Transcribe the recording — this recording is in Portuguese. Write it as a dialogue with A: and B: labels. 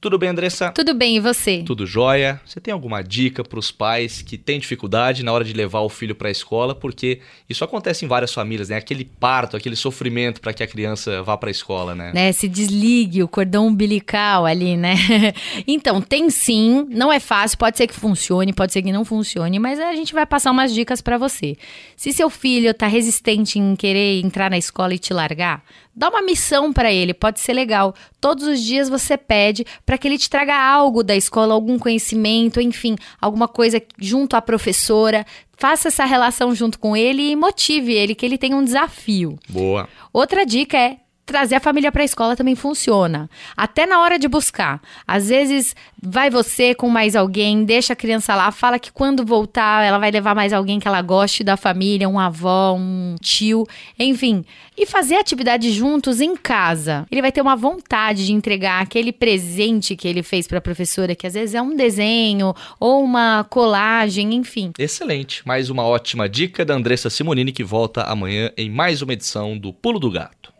A: Tudo bem, Andressa?
B: Tudo bem, e você?
A: Tudo jóia. Você tem alguma dica para os pais que têm dificuldade na hora de levar o filho para a escola? Porque isso acontece em várias famílias, né? Aquele parto, aquele sofrimento para que a criança vá para a escola, né?
B: né? Se desligue o cordão umbilical ali, né? então, tem sim, não é fácil, pode ser que funcione, pode ser que não funcione, mas a gente vai passar umas dicas para você. Se seu filho tá resistente em querer entrar na escola e te largar, dá uma missão para ele, pode ser legal. Todos os dias você pede para que ele te traga algo da escola, algum conhecimento, enfim, alguma coisa junto à professora. Faça essa relação junto com ele e motive ele, que ele tem um desafio.
A: Boa.
B: Outra dica é trazer a família para a escola também funciona. Até na hora de buscar. Às vezes vai você com mais alguém, deixa a criança lá, fala que quando voltar ela vai levar mais alguém que ela goste da família, um avó, um tio, enfim. E fazer atividade juntos em casa. Ele vai ter uma vontade de entregar aquele presente que ele fez para a professora, que às vezes é um desenho ou uma colagem, enfim.
A: Excelente. Mais uma ótima dica da Andressa Simonini que volta amanhã em mais uma edição do Pulo do Gato.